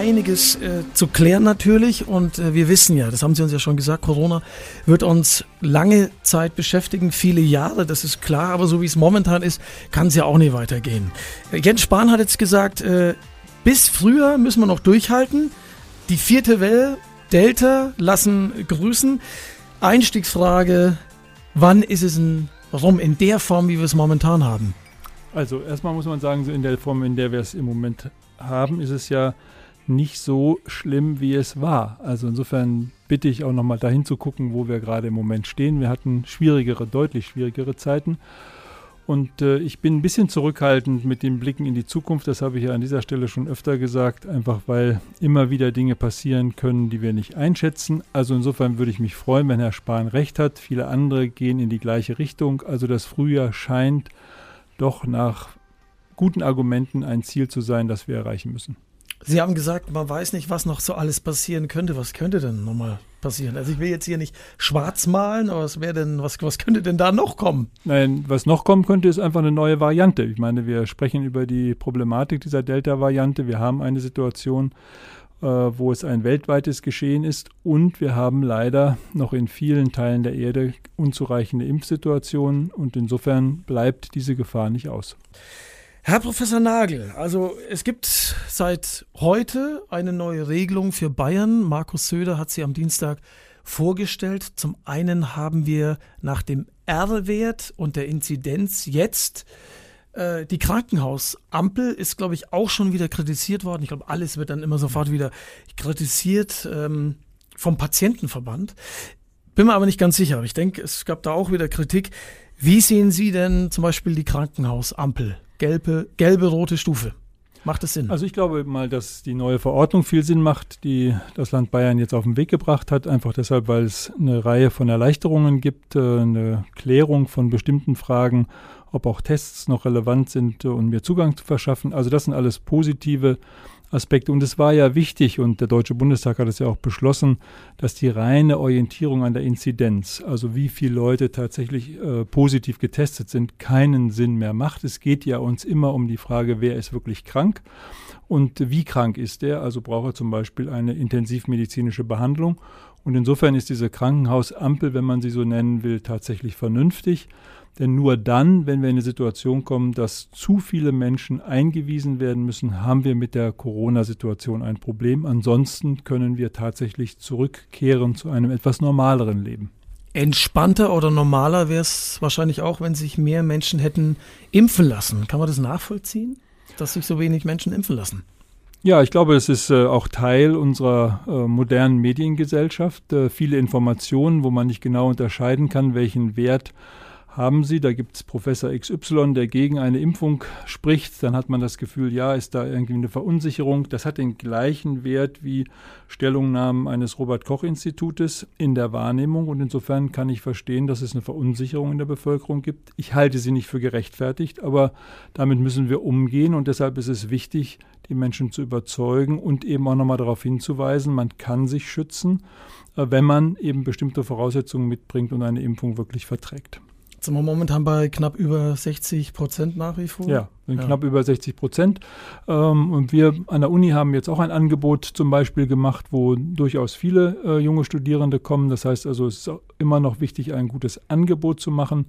einiges äh, zu klären natürlich und äh, wir wissen ja, das haben Sie uns ja schon gesagt, Corona wird uns lange Zeit beschäftigen, viele Jahre, das ist klar, aber so wie es momentan ist, kann es ja auch nicht weitergehen. Äh, Jens Spahn hat jetzt gesagt, äh, bis früher müssen wir noch durchhalten. Die vierte Welle, Delta, lassen grüßen. Einstiegsfrage, wann ist es ein, warum in der Form, wie wir es momentan haben? Also erstmal muss man sagen, so in der Form, in der wir es im Moment haben, ist es ja nicht so schlimm, wie es war. Also insofern bitte ich auch nochmal dahin zu gucken, wo wir gerade im Moment stehen. Wir hatten schwierigere, deutlich schwierigere Zeiten. Und äh, ich bin ein bisschen zurückhaltend mit den Blicken in die Zukunft. Das habe ich ja an dieser Stelle schon öfter gesagt, einfach weil immer wieder Dinge passieren können, die wir nicht einschätzen. Also insofern würde ich mich freuen, wenn Herr Spahn recht hat. Viele andere gehen in die gleiche Richtung. Also das Frühjahr scheint doch nach guten Argumenten ein Ziel zu sein, das wir erreichen müssen. Sie haben gesagt, man weiß nicht, was noch so alles passieren könnte. Was könnte denn nochmal passieren? Also ich will jetzt hier nicht schwarz malen, aber was wäre denn, was, was könnte denn da noch kommen? Nein, was noch kommen könnte, ist einfach eine neue Variante. Ich meine, wir sprechen über die Problematik dieser Delta-Variante. Wir haben eine Situation, äh, wo es ein weltweites Geschehen ist und wir haben leider noch in vielen Teilen der Erde unzureichende Impfsituationen und insofern bleibt diese Gefahr nicht aus. Herr Professor Nagel, also es gibt seit heute eine neue Regelung für Bayern. Markus Söder hat sie am Dienstag vorgestellt. Zum einen haben wir nach dem R-Wert und der Inzidenz jetzt äh, die Krankenhausampel ist, glaube ich, auch schon wieder kritisiert worden. Ich glaube, alles wird dann immer sofort wieder kritisiert ähm, vom Patientenverband. Bin mir aber nicht ganz sicher. Ich denke, es gab da auch wieder Kritik. Wie sehen Sie denn zum Beispiel die Krankenhausampel? gelbe, gelbe, rote Stufe. Macht es Sinn? Also ich glaube mal, dass die neue Verordnung viel Sinn macht, die das Land Bayern jetzt auf den Weg gebracht hat. Einfach deshalb, weil es eine Reihe von Erleichterungen gibt, äh, eine Klärung von bestimmten Fragen, ob auch Tests noch relevant sind, um mir Zugang zu verschaffen. Also das sind alles positive Aspekte. Und es war ja wichtig, und der Deutsche Bundestag hat es ja auch beschlossen, dass die reine Orientierung an der Inzidenz, also wie viele Leute tatsächlich äh, positiv getestet sind, keinen Sinn mehr macht. Es geht ja uns immer um die Frage, wer ist wirklich krank und wie krank ist er. Also braucht er zum Beispiel eine intensivmedizinische Behandlung. Und insofern ist diese Krankenhausampel, wenn man sie so nennen will, tatsächlich vernünftig. Denn nur dann, wenn wir in eine Situation kommen, dass zu viele Menschen eingewiesen werden müssen, haben wir mit der Corona-Situation ein Problem. Ansonsten können wir tatsächlich zurückkehren zu einem etwas normaleren Leben. Entspannter oder normaler wäre es wahrscheinlich auch, wenn sich mehr Menschen hätten impfen lassen. Kann man das nachvollziehen, dass sich so wenig Menschen impfen lassen? Ja, ich glaube, es ist äh, auch Teil unserer äh, modernen Mediengesellschaft. Äh, viele Informationen, wo man nicht genau unterscheiden kann, welchen Wert haben Sie, da gibt es Professor XY, der gegen eine Impfung spricht, dann hat man das Gefühl, ja, ist da irgendwie eine Verunsicherung. Das hat den gleichen Wert wie Stellungnahmen eines Robert Koch Institutes in der Wahrnehmung und insofern kann ich verstehen, dass es eine Verunsicherung in der Bevölkerung gibt. Ich halte sie nicht für gerechtfertigt, aber damit müssen wir umgehen und deshalb ist es wichtig, die Menschen zu überzeugen und eben auch nochmal darauf hinzuweisen, man kann sich schützen, äh, wenn man eben bestimmte Voraussetzungen mitbringt und eine Impfung wirklich verträgt. Sind wir momentan bei knapp über 60 Prozent nach wie vor? Ja, ja. knapp über 60 Prozent. Ähm, und wir an der Uni haben jetzt auch ein Angebot zum Beispiel gemacht, wo durchaus viele äh, junge Studierende kommen. Das heißt also, es ist immer noch wichtig, ein gutes Angebot zu machen.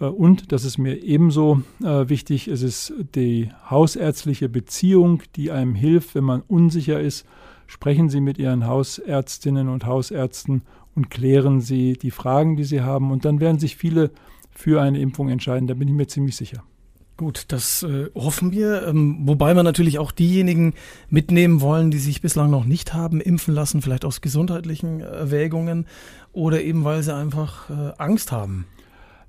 Äh, und, das ist mir ebenso äh, wichtig, es ist die hausärztliche Beziehung, die einem hilft, wenn man unsicher ist. Sprechen Sie mit Ihren Hausärztinnen und Hausärzten und klären Sie die Fragen, die Sie haben. Und dann werden sich viele für eine Impfung entscheiden. Da bin ich mir ziemlich sicher. Gut, das äh, hoffen wir. Ähm, wobei wir natürlich auch diejenigen mitnehmen wollen, die sich bislang noch nicht haben impfen lassen, vielleicht aus gesundheitlichen Erwägungen oder eben weil sie einfach äh, Angst haben.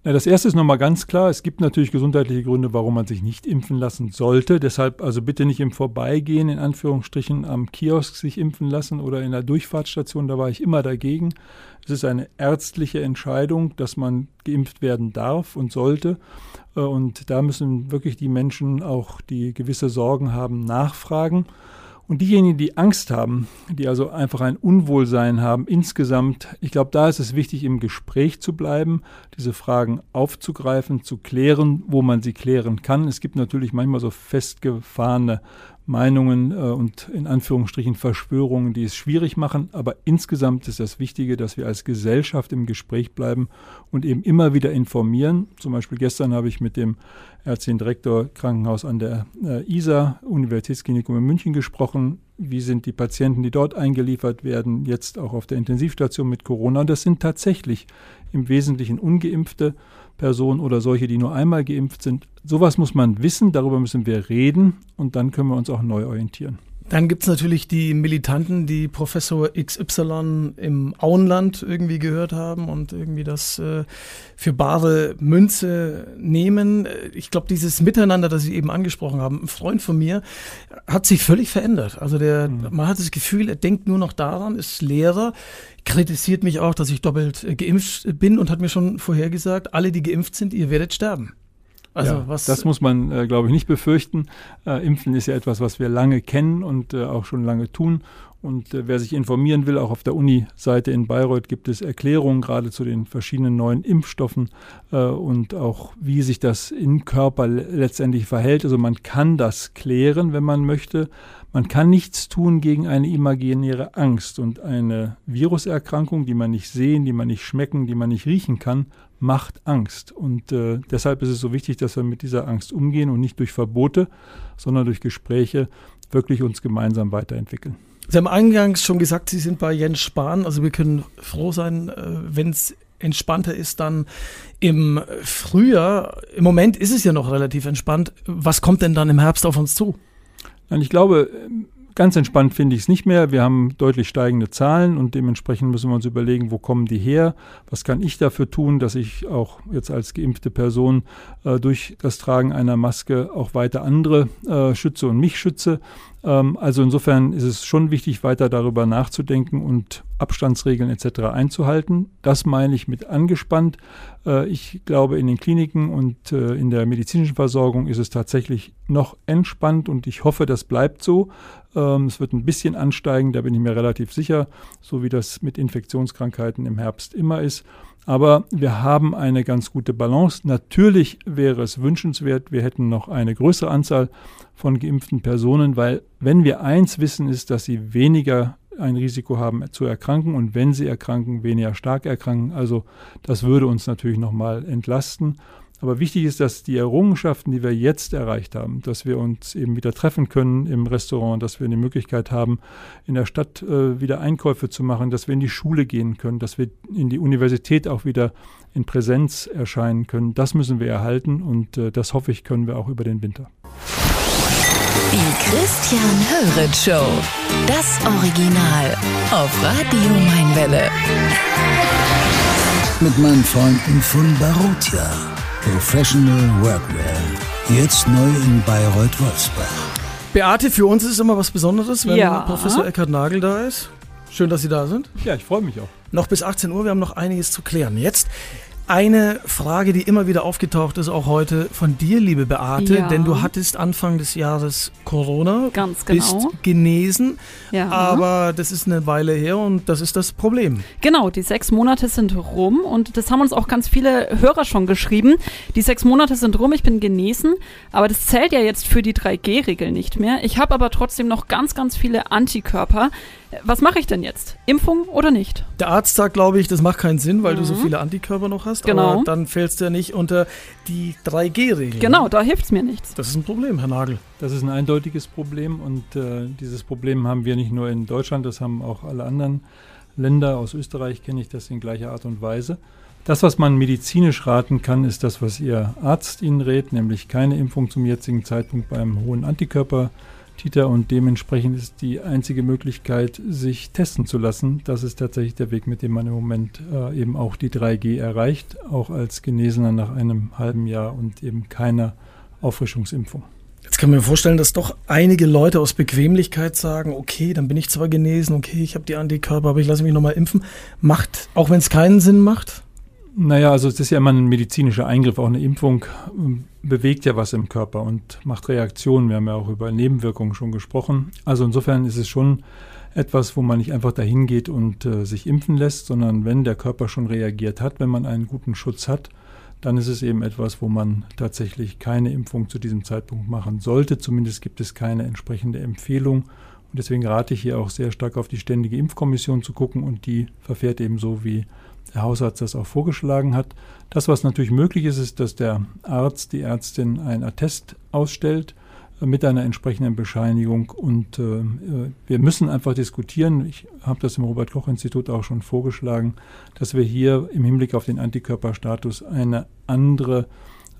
Na, das erste ist nochmal ganz klar. Es gibt natürlich gesundheitliche Gründe, warum man sich nicht impfen lassen sollte. Deshalb also bitte nicht im Vorbeigehen, in Anführungsstrichen, am Kiosk sich impfen lassen oder in der Durchfahrtsstation. Da war ich immer dagegen. Es ist eine ärztliche Entscheidung, dass man geimpft werden darf und sollte. Äh, und da müssen wirklich die Menschen auch, die gewisse Sorgen haben, nachfragen. Und diejenigen, die Angst haben, die also einfach ein Unwohlsein haben insgesamt, ich glaube, da ist es wichtig, im Gespräch zu bleiben, diese Fragen aufzugreifen, zu klären, wo man sie klären kann. Es gibt natürlich manchmal so festgefahrene Meinungen äh, und in Anführungsstrichen Verschwörungen, die es schwierig machen. Aber insgesamt ist das Wichtige, dass wir als Gesellschaft im Gespräch bleiben und eben immer wieder informieren. Zum Beispiel gestern habe ich mit dem ärztlichen Direktor Krankenhaus an der äh, ISA, Universitätsklinikum in München gesprochen. Wie sind die Patienten, die dort eingeliefert werden, jetzt auch auf der Intensivstation mit Corona? Und das sind tatsächlich im Wesentlichen ungeimpfte Personen oder solche, die nur einmal geimpft sind. Sowas muss man wissen, darüber müssen wir reden und dann können wir uns auch neu orientieren. Dann gibt es natürlich die Militanten, die Professor XY im Auenland irgendwie gehört haben und irgendwie das äh, für bare Münze nehmen. Ich glaube, dieses Miteinander, das Sie eben angesprochen haben, ein Freund von mir hat sich völlig verändert. Also der, mhm. man hat das Gefühl, er denkt nur noch daran, ist Lehrer, kritisiert mich auch, dass ich doppelt äh, geimpft bin und hat mir schon vorher gesagt, alle, die geimpft sind, ihr werdet sterben. Also ja, was das muss man, äh, glaube ich, nicht befürchten. Äh, Impfen ist ja etwas, was wir lange kennen und äh, auch schon lange tun. Und äh, wer sich informieren will, auch auf der Uni-Seite in Bayreuth gibt es Erklärungen gerade zu den verschiedenen neuen Impfstoffen äh, und auch wie sich das im Körper letztendlich verhält. Also man kann das klären, wenn man möchte. Man kann nichts tun gegen eine imaginäre Angst und eine Viruserkrankung, die man nicht sehen, die man nicht schmecken, die man nicht riechen kann, macht Angst. Und äh, deshalb ist es so wichtig, dass wir mit dieser Angst umgehen und nicht durch Verbote, sondern durch Gespräche wirklich uns gemeinsam weiterentwickeln. Sie haben eingangs schon gesagt, Sie sind bei Jens Spahn. Also wir können froh sein, äh, wenn es entspannter ist dann im Frühjahr. Im Moment ist es ja noch relativ entspannt. Was kommt denn dann im Herbst auf uns zu? Ich glaube, Ganz entspannt finde ich es nicht mehr. Wir haben deutlich steigende Zahlen und dementsprechend müssen wir uns überlegen, wo kommen die her? Was kann ich dafür tun, dass ich auch jetzt als geimpfte Person äh, durch das Tragen einer Maske auch weiter andere äh, schütze und mich schütze? Ähm, also insofern ist es schon wichtig, weiter darüber nachzudenken und Abstandsregeln etc. einzuhalten. Das meine ich mit angespannt. Äh, ich glaube, in den Kliniken und äh, in der medizinischen Versorgung ist es tatsächlich noch entspannt und ich hoffe, das bleibt so. Ähm, es wird ein bisschen ansteigen, da bin ich mir relativ sicher, so wie das mit Infektionskrankheiten im Herbst immer ist. Aber wir haben eine ganz gute Balance. Natürlich wäre es wünschenswert, wir hätten noch eine größere Anzahl von geimpften Personen, weil wenn wir eins wissen, ist, dass sie weniger ein Risiko haben zu erkranken und wenn sie erkranken, weniger stark erkranken. Also das würde uns natürlich nochmal entlasten. Aber wichtig ist, dass die Errungenschaften, die wir jetzt erreicht haben, dass wir uns eben wieder treffen können im Restaurant, dass wir die Möglichkeit haben, in der Stadt äh, wieder Einkäufe zu machen, dass wir in die Schule gehen können, dass wir in die Universität auch wieder in Präsenz erscheinen können, das müssen wir erhalten und äh, das hoffe ich, können wir auch über den Winter. Die Christian Höret Show. Das Original auf Radio Mainwelle. Mit meinen Freunden von Barotia. Professional Workwear. Jetzt neu in Bayreuth-Wolfsbach. Beate, für uns ist es immer was Besonderes, wenn ja. Professor Eckhard Nagel da ist. Schön, dass Sie da sind. Ja, ich freue mich auch. Noch bis 18 Uhr, wir haben noch einiges zu klären. Jetzt eine Frage, die immer wieder aufgetaucht ist, auch heute von dir, liebe Beate, ja. denn du hattest Anfang des Jahres Corona, Ganz genau. bist genesen, ja. aber das ist eine Weile her und das ist das Problem. Genau, die sechs Monate sind rum und das haben uns auch ganz viele Hörer schon geschrieben. Die sechs Monate sind rum, ich bin genesen, aber das zählt ja jetzt für die 3G-Regel nicht mehr. Ich habe aber trotzdem noch ganz, ganz viele Antikörper. Was mache ich denn jetzt? Impfung oder nicht? Der Arzt sagt, glaube ich, das macht keinen Sinn, weil mhm. du so mhm. viele Antikörper noch hast. Genau. Aber dann fällst du ja nicht unter die 3G-Regel. Genau, da hilft es mir nichts. Das ist ein Problem, Herr Nagel. Das ist ein eindeutiges Problem und äh, dieses Problem haben wir nicht nur in Deutschland, das haben auch alle anderen Länder. Aus Österreich kenne ich das in gleicher Art und Weise. Das, was man medizinisch raten kann, ist das, was Ihr Arzt Ihnen rät, nämlich keine Impfung zum jetzigen Zeitpunkt beim hohen Antikörper. Titer und dementsprechend ist die einzige Möglichkeit, sich testen zu lassen. Das ist tatsächlich der Weg, mit dem man im Moment äh, eben auch die 3G erreicht, auch als Genesener nach einem halben Jahr und eben keiner Auffrischungsimpfung. Jetzt kann man mir vorstellen, dass doch einige Leute aus Bequemlichkeit sagen, okay, dann bin ich zwar genesen, okay, ich habe die Antikörper, aber ich lasse mich nochmal impfen. Macht, auch wenn es keinen Sinn macht? Naja, also es ist ja immer ein medizinischer Eingriff. Auch eine Impfung ähm, bewegt ja was im Körper und macht Reaktionen. Wir haben ja auch über Nebenwirkungen schon gesprochen. Also insofern ist es schon etwas, wo man nicht einfach dahin geht und äh, sich impfen lässt, sondern wenn der Körper schon reagiert hat, wenn man einen guten Schutz hat, dann ist es eben etwas, wo man tatsächlich keine Impfung zu diesem Zeitpunkt machen sollte. Zumindest gibt es keine entsprechende Empfehlung. Und deswegen rate ich hier auch sehr stark auf die Ständige Impfkommission zu gucken und die verfährt eben so, wie der Hausarzt das auch vorgeschlagen hat. Das, was natürlich möglich ist, ist, dass der Arzt, die Ärztin ein Attest ausstellt mit einer entsprechenden Bescheinigung. Und äh, wir müssen einfach diskutieren. Ich habe das im Robert Koch Institut auch schon vorgeschlagen, dass wir hier im Hinblick auf den Antikörperstatus eine andere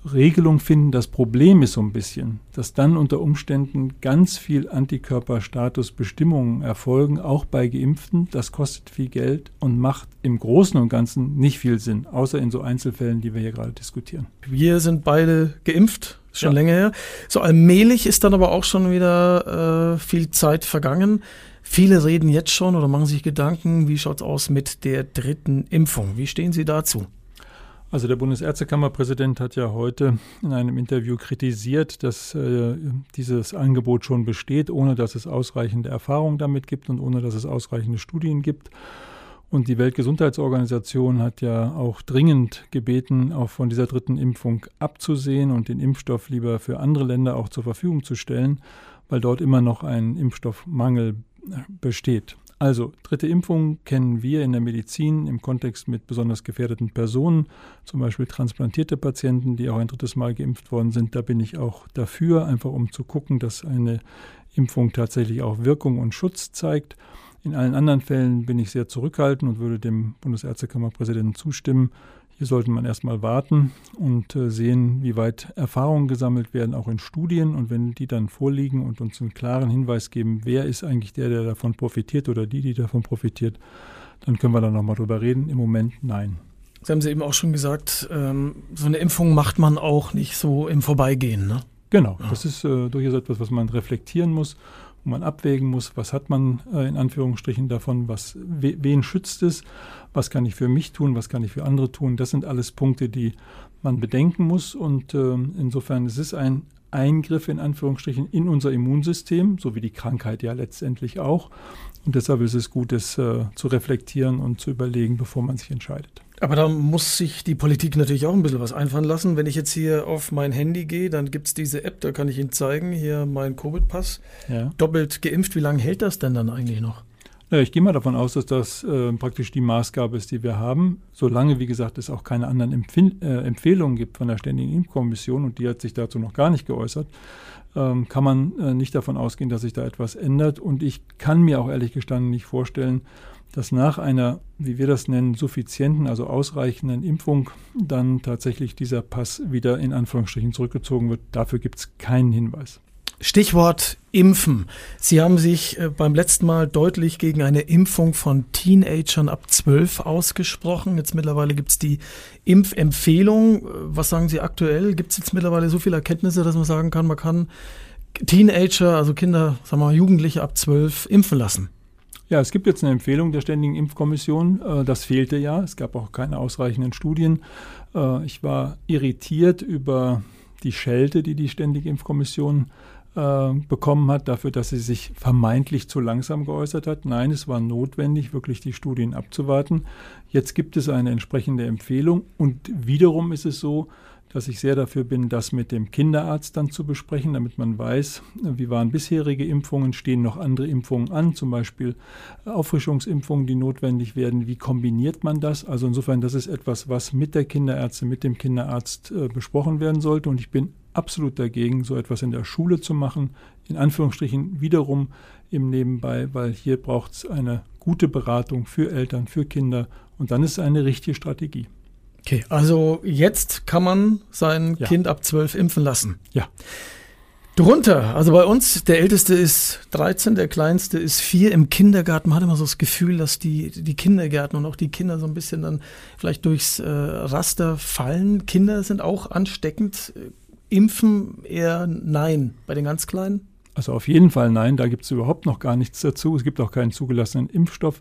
Regelung finden. Das Problem ist so ein bisschen, dass dann unter Umständen ganz viel Antikörperstatusbestimmungen erfolgen, auch bei Geimpften. Das kostet viel Geld und macht im Großen und Ganzen nicht viel Sinn, außer in so Einzelfällen, die wir hier gerade diskutieren. Wir sind beide geimpft, schon ja. länger her. So allmählich ist dann aber auch schon wieder äh, viel Zeit vergangen. Viele reden jetzt schon oder machen sich Gedanken, wie schaut es aus mit der dritten Impfung? Wie stehen Sie dazu? Also der Bundesärztekammerpräsident hat ja heute in einem Interview kritisiert, dass äh, dieses Angebot schon besteht, ohne dass es ausreichende Erfahrung damit gibt und ohne dass es ausreichende Studien gibt. Und die Weltgesundheitsorganisation hat ja auch dringend gebeten, auch von dieser dritten Impfung abzusehen und den Impfstoff lieber für andere Länder auch zur Verfügung zu stellen, weil dort immer noch ein Impfstoffmangel besteht. Also, dritte Impfung kennen wir in der Medizin im Kontext mit besonders gefährdeten Personen, zum Beispiel transplantierte Patienten, die auch ein drittes Mal geimpft worden sind. Da bin ich auch dafür, einfach um zu gucken, dass eine Impfung tatsächlich auch Wirkung und Schutz zeigt. In allen anderen Fällen bin ich sehr zurückhaltend und würde dem Bundesärztekammerpräsidenten zustimmen. Hier sollte man erstmal warten und äh, sehen, wie weit Erfahrungen gesammelt werden, auch in Studien. Und wenn die dann vorliegen und uns einen klaren Hinweis geben, wer ist eigentlich der, der davon profitiert oder die, die davon profitiert, dann können wir da nochmal drüber reden. Im Moment nein. Sie haben Sie eben auch schon gesagt, ähm, so eine Impfung macht man auch nicht so im Vorbeigehen, ne? Genau, das ist äh, durchaus etwas, was man reflektieren muss wo man abwägen muss, was hat man äh, in Anführungsstrichen davon, was, wen schützt es, was kann ich für mich tun, was kann ich für andere tun. Das sind alles Punkte, die man bedenken muss und äh, insofern ist es ein Eingriff in Anführungsstrichen in unser Immunsystem, so wie die Krankheit ja letztendlich auch. Und deshalb ist es gut, es äh, zu reflektieren und zu überlegen, bevor man sich entscheidet. Aber da muss sich die Politik natürlich auch ein bisschen was einfallen lassen. Wenn ich jetzt hier auf mein Handy gehe, dann gibt es diese App, da kann ich Ihnen zeigen, hier mein Covid-Pass. Ja. Doppelt geimpft, wie lange hält das denn dann eigentlich noch? Ja, ich gehe mal davon aus, dass das äh, praktisch die Maßgabe ist, die wir haben. Solange, wie gesagt, es auch keine anderen Empfehl äh, Empfehlungen gibt von der Ständigen Impfkommission und die hat sich dazu noch gar nicht geäußert, ähm, kann man äh, nicht davon ausgehen, dass sich da etwas ändert. Und ich kann mir auch ehrlich gestanden nicht vorstellen, dass nach einer, wie wir das nennen, suffizienten, also ausreichenden Impfung dann tatsächlich dieser Pass wieder in Anführungsstrichen zurückgezogen wird. Dafür gibt es keinen Hinweis. Stichwort Impfen. Sie haben sich äh, beim letzten Mal deutlich gegen eine Impfung von Teenagern ab 12 ausgesprochen. Jetzt mittlerweile gibt es die Impfempfehlung. Äh, was sagen Sie aktuell? Gibt es jetzt mittlerweile so viele Erkenntnisse, dass man sagen kann, man kann Teenager, also Kinder, sagen wir mal Jugendliche ab 12 impfen lassen? Ja, es gibt jetzt eine Empfehlung der Ständigen Impfkommission. Äh, das fehlte ja. Es gab auch keine ausreichenden Studien. Äh, ich war irritiert über die Schelte, die die Ständige Impfkommission äh, bekommen hat, dafür, dass sie sich vermeintlich zu langsam geäußert hat. Nein, es war notwendig, wirklich die Studien abzuwarten. Jetzt gibt es eine entsprechende Empfehlung und wiederum ist es so, dass ich sehr dafür bin, das mit dem Kinderarzt dann zu besprechen, damit man weiß, wie waren bisherige Impfungen, stehen noch andere Impfungen an, zum Beispiel Auffrischungsimpfungen, die notwendig werden. Wie kombiniert man das? Also insofern, das ist etwas, was mit der Kinderärztin, mit dem Kinderarzt äh, besprochen werden sollte. Und ich bin absolut dagegen, so etwas in der Schule zu machen. In Anführungsstrichen wiederum im Nebenbei, weil hier braucht es eine gute Beratung für Eltern, für Kinder. Und dann ist es eine richtige Strategie. Okay, also jetzt kann man sein ja. Kind ab 12 impfen lassen. Ja. Drunter, also bei uns, der Älteste ist 13, der Kleinste ist 4. Im Kindergarten man hat immer so das Gefühl, dass die, die Kindergärten und auch die Kinder so ein bisschen dann vielleicht durchs äh, Raster fallen. Kinder sind auch ansteckend. Impfen eher nein bei den ganz Kleinen? Also auf jeden Fall nein, da gibt es überhaupt noch gar nichts dazu. Es gibt auch keinen zugelassenen Impfstoff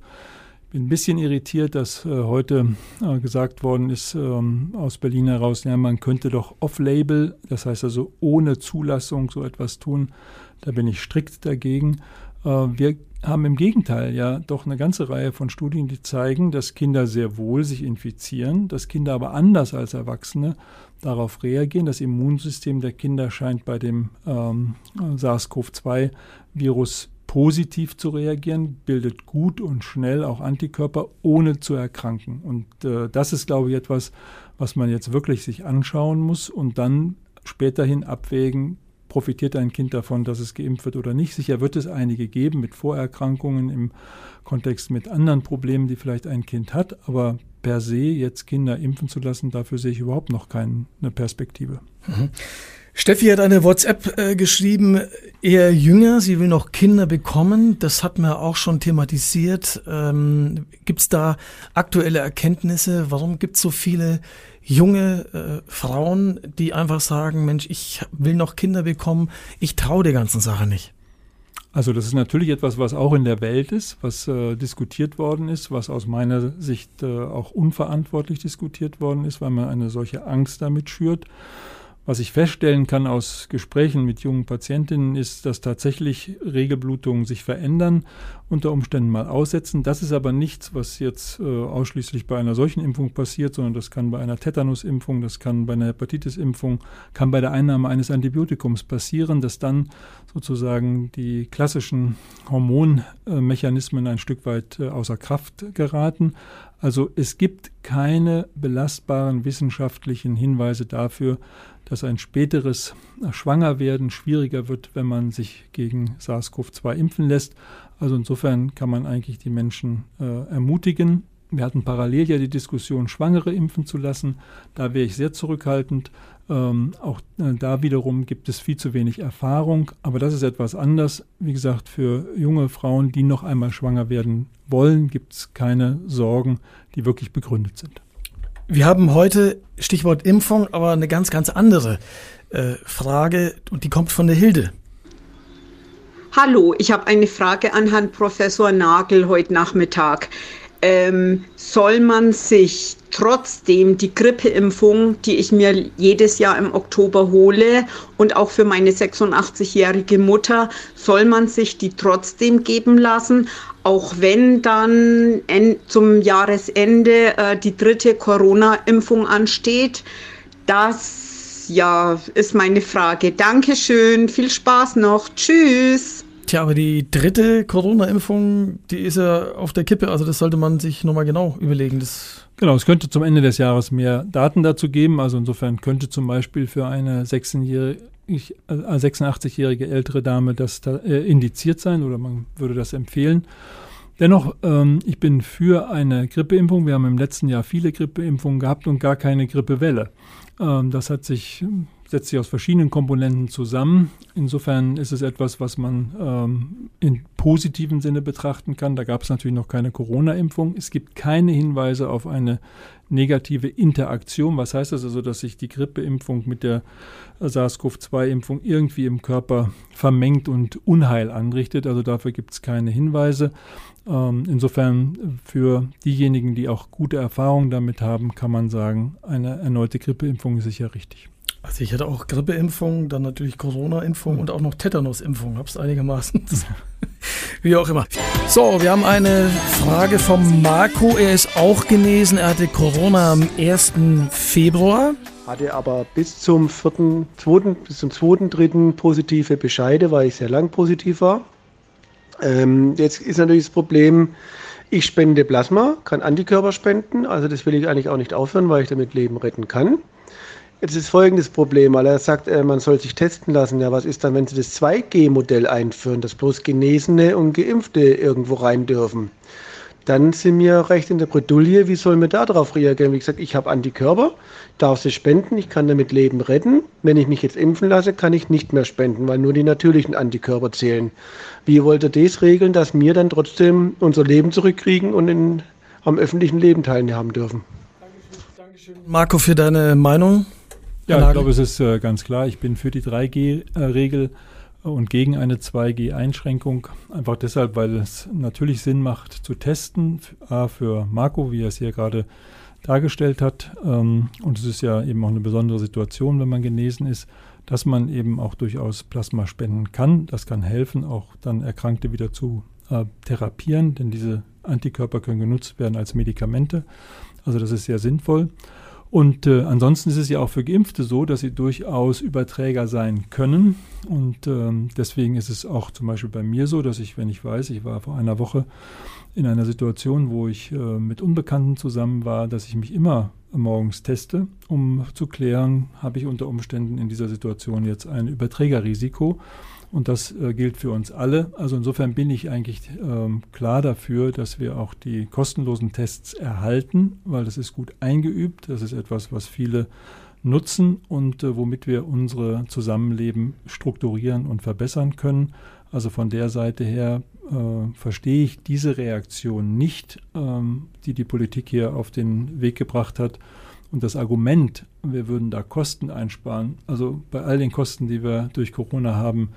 bin ein bisschen irritiert, dass äh, heute äh, gesagt worden ist ähm, aus Berlin heraus, ja, man könnte doch off-label, das heißt also ohne Zulassung so etwas tun. Da bin ich strikt dagegen. Äh, wir haben im Gegenteil ja doch eine ganze Reihe von Studien, die zeigen, dass Kinder sehr wohl sich infizieren, dass Kinder aber anders als Erwachsene darauf reagieren. Das Immunsystem der Kinder scheint bei dem ähm, SARS-CoV-2-Virus positiv zu reagieren, bildet gut und schnell auch Antikörper, ohne zu erkranken. Und äh, das ist, glaube ich, etwas, was man jetzt wirklich sich anschauen muss und dann späterhin abwägen, profitiert ein Kind davon, dass es geimpft wird oder nicht. Sicher wird es einige geben mit Vorerkrankungen im Kontext mit anderen Problemen, die vielleicht ein Kind hat, aber per se jetzt Kinder impfen zu lassen, dafür sehe ich überhaupt noch keine Perspektive. Mhm. Steffi hat eine WhatsApp äh, geschrieben, eher jünger, sie will noch Kinder bekommen. Das hat man auch schon thematisiert. Ähm, gibt es da aktuelle Erkenntnisse? Warum gibt es so viele junge äh, Frauen, die einfach sagen, Mensch, ich will noch Kinder bekommen, ich traue der ganzen Sache nicht? Also das ist natürlich etwas, was auch in der Welt ist, was äh, diskutiert worden ist, was aus meiner Sicht äh, auch unverantwortlich diskutiert worden ist, weil man eine solche Angst damit schürt. Was ich feststellen kann aus Gesprächen mit jungen Patientinnen ist, dass tatsächlich Regelblutungen sich verändern, unter Umständen mal aussetzen. Das ist aber nichts, was jetzt äh, ausschließlich bei einer solchen Impfung passiert, sondern das kann bei einer Tetanusimpfung, das kann bei einer Hepatitisimpfung, kann bei der Einnahme eines Antibiotikums passieren, dass dann sozusagen die klassischen Hormonmechanismen ein Stück weit äh, außer Kraft geraten. Also es gibt keine belastbaren wissenschaftlichen Hinweise dafür, dass ein späteres Schwangerwerden schwieriger wird, wenn man sich gegen SARS-CoV-2 impfen lässt. Also insofern kann man eigentlich die Menschen äh, ermutigen. Wir hatten parallel ja die Diskussion, Schwangere impfen zu lassen. Da wäre ich sehr zurückhaltend. Ähm, auch äh, da wiederum gibt es viel zu wenig Erfahrung. Aber das ist etwas anders. Wie gesagt, für junge Frauen, die noch einmal schwanger werden wollen, gibt es keine Sorgen, die wirklich begründet sind. Wir haben heute Stichwort Impfung, aber eine ganz, ganz andere äh, Frage und die kommt von der Hilde. Hallo, ich habe eine Frage an Herrn Professor Nagel heute Nachmittag. Ähm, soll man sich trotzdem die Grippeimpfung, die ich mir jedes Jahr im Oktober hole und auch für meine 86-jährige Mutter, soll man sich die trotzdem geben lassen, auch wenn dann zum Jahresende äh, die dritte Corona-Impfung ansteht. Das ja, ist meine Frage. Dankeschön, viel Spaß noch. Tschüss. Tja, aber die dritte Corona-Impfung, die ist ja auf der Kippe. Also das sollte man sich nochmal genau überlegen. Das genau, es könnte zum Ende des Jahres mehr Daten dazu geben. Also insofern könnte zum Beispiel für eine 16-jährige 86-jährige äh, ältere Dame das da, äh, indiziert sein oder man würde das empfehlen. Dennoch, ähm, ich bin für eine Grippeimpfung. Wir haben im letzten Jahr viele Grippeimpfungen gehabt und gar keine Grippewelle. Ähm, das hat sich setzt sich aus verschiedenen Komponenten zusammen. Insofern ist es etwas, was man ähm, in positiven Sinne betrachten kann. Da gab es natürlich noch keine Corona-Impfung. Es gibt keine Hinweise auf eine negative Interaktion. Was heißt das also, dass sich die Grippeimpfung mit der SARS-CoV-2-Impfung irgendwie im Körper vermengt und Unheil anrichtet? Also dafür gibt es keine Hinweise. Ähm, insofern für diejenigen, die auch gute Erfahrungen damit haben, kann man sagen, eine erneute Grippeimpfung ist sicher richtig. Also ich hatte auch Grippeimpfung, dann natürlich Corona-Impfung und auch noch Tetanus-Impfung. Hab's einigermaßen. Wie auch immer. So, wir haben eine Frage vom Marco. Er ist auch genesen. Er hatte Corona am 1. Februar. Hatte aber bis zum 4., 2., bis zum 2., 3. positive Bescheide, weil ich sehr lang positiv war. Ähm, jetzt ist natürlich das Problem, ich spende Plasma, kann Antikörper spenden. Also das will ich eigentlich auch nicht aufhören, weil ich damit Leben retten kann. Jetzt ist folgendes Problem, weil er sagt, äh, man soll sich testen lassen. Ja, was ist dann, wenn Sie das 2G-Modell einführen, dass bloß Genesene und Geimpfte irgendwo rein dürfen? Dann sind wir recht in der Bredouille, wie sollen wir da drauf reagieren? Wie gesagt, ich habe Antikörper, darf sie spenden, ich kann damit Leben retten. Wenn ich mich jetzt impfen lasse, kann ich nicht mehr spenden, weil nur die natürlichen Antikörper zählen. Wie wollt ihr das regeln, dass wir dann trotzdem unser Leben zurückkriegen und in, am öffentlichen Leben teilhaben dürfen? Dankeschön, Marco, für deine Meinung. Ja, ich glaube, es ist äh, ganz klar, ich bin für die 3G-Regel äh, und gegen eine 2G-Einschränkung. Einfach deshalb, weil es natürlich Sinn macht zu testen. A, für Marco, wie er es hier gerade dargestellt hat. Ähm, und es ist ja eben auch eine besondere Situation, wenn man genesen ist, dass man eben auch durchaus Plasma spenden kann. Das kann helfen, auch dann Erkrankte wieder zu äh, therapieren, denn diese Antikörper können genutzt werden als Medikamente. Also das ist sehr sinnvoll. Und äh, ansonsten ist es ja auch für Geimpfte so, dass sie durchaus Überträger sein können. Und ähm, deswegen ist es auch zum Beispiel bei mir so, dass ich, wenn ich weiß, ich war vor einer Woche in einer Situation, wo ich äh, mit Unbekannten zusammen war, dass ich mich immer morgens teste, um zu klären, habe ich unter Umständen in dieser Situation jetzt ein Überträgerrisiko. Und das äh, gilt für uns alle. Also insofern bin ich eigentlich ähm, klar dafür, dass wir auch die kostenlosen Tests erhalten, weil das ist gut eingeübt. Das ist etwas, was viele nutzen und äh, womit wir unsere Zusammenleben strukturieren und verbessern können. Also von der Seite her äh, verstehe ich diese Reaktion nicht, ähm, die die Politik hier auf den Weg gebracht hat. Und das Argument, wir würden da Kosten einsparen, also bei all den Kosten, die wir durch Corona haben,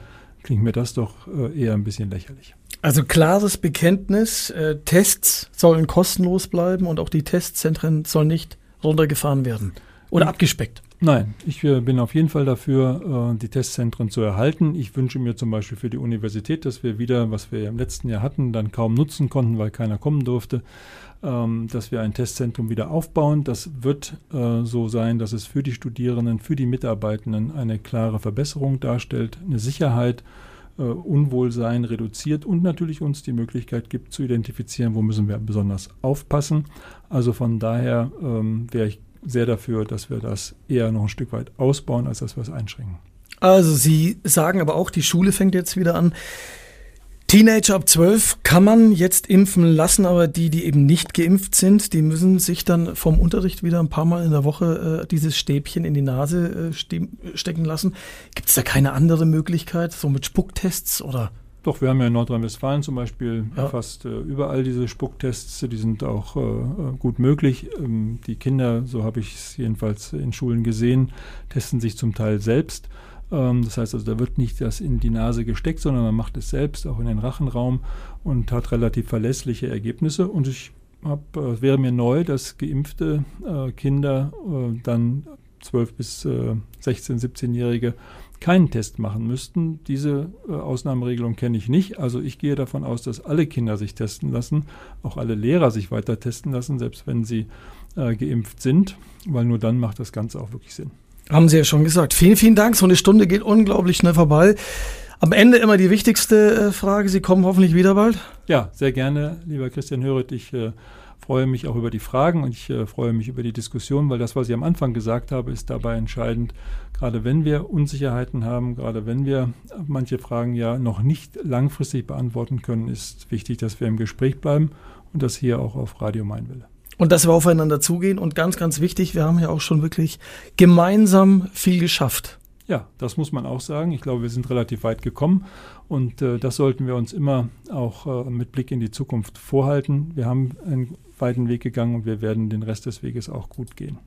klingt mir das doch äh, eher ein bisschen lächerlich. Also klares Bekenntnis, äh, Tests sollen kostenlos bleiben und auch die Testzentren sollen nicht runtergefahren werden oder abgespeckt. Nein, ich äh, bin auf jeden Fall dafür, äh, die Testzentren zu erhalten. Ich wünsche mir zum Beispiel für die Universität, dass wir wieder, was wir im letzten Jahr hatten, dann kaum nutzen konnten, weil keiner kommen durfte, ähm, dass wir ein Testzentrum wieder aufbauen. Das wird äh, so sein, dass es für die Studierenden, für die Mitarbeitenden eine klare Verbesserung darstellt, eine Sicherheit, Unwohlsein reduziert und natürlich uns die Möglichkeit gibt zu identifizieren, wo müssen wir besonders aufpassen. Also von daher ähm, wäre ich sehr dafür, dass wir das eher noch ein Stück weit ausbauen, als dass wir es einschränken. Also Sie sagen aber auch, die Schule fängt jetzt wieder an. Teenager ab 12 kann man jetzt impfen lassen, aber die, die eben nicht geimpft sind, die müssen sich dann vom Unterricht wieder ein paar Mal in der Woche äh, dieses Stäbchen in die Nase äh, stecken lassen. Gibt es da keine andere Möglichkeit, so mit Spucktests oder doch, wir haben ja in Nordrhein-Westfalen zum Beispiel ja. fast äh, überall diese Spucktests, die sind auch äh, äh, gut möglich. Ähm, die Kinder, so habe ich es jedenfalls in Schulen gesehen, testen sich zum Teil selbst. Ähm, das heißt also, da wird nicht das in die Nase gesteckt, sondern man macht es selbst, auch in den Rachenraum und hat relativ verlässliche Ergebnisse. Und ich hab, äh, wäre mir neu, dass geimpfte äh, Kinder äh, dann 12 bis 16, 17-Jährige keinen Test machen müssten. Diese äh, Ausnahmeregelung kenne ich nicht. Also ich gehe davon aus, dass alle Kinder sich testen lassen, auch alle Lehrer sich weiter testen lassen, selbst wenn sie äh, geimpft sind, weil nur dann macht das Ganze auch wirklich Sinn. Haben Sie ja schon gesagt. Vielen, vielen Dank. So eine Stunde geht unglaublich schnell vorbei. Am Ende immer die wichtigste äh, Frage. Sie kommen hoffentlich wieder bald. Ja, sehr gerne, lieber Christian Höret. Ich äh, freue mich auch über die Fragen und ich äh, freue mich über die Diskussion, weil das, was ich am Anfang gesagt habe, ist dabei entscheidend. Gerade wenn wir Unsicherheiten haben, gerade wenn wir manche Fragen ja noch nicht langfristig beantworten können, ist wichtig, dass wir im Gespräch bleiben und das hier auch auf Radio Mainwelle. Und dass wir aufeinander zugehen und ganz, ganz wichtig, wir haben ja auch schon wirklich gemeinsam viel geschafft. Ja, das muss man auch sagen. Ich glaube, wir sind relativ weit gekommen und äh, das sollten wir uns immer auch äh, mit Blick in die Zukunft vorhalten. Wir haben einen weiten Weg gegangen und wir werden den Rest des Weges auch gut gehen.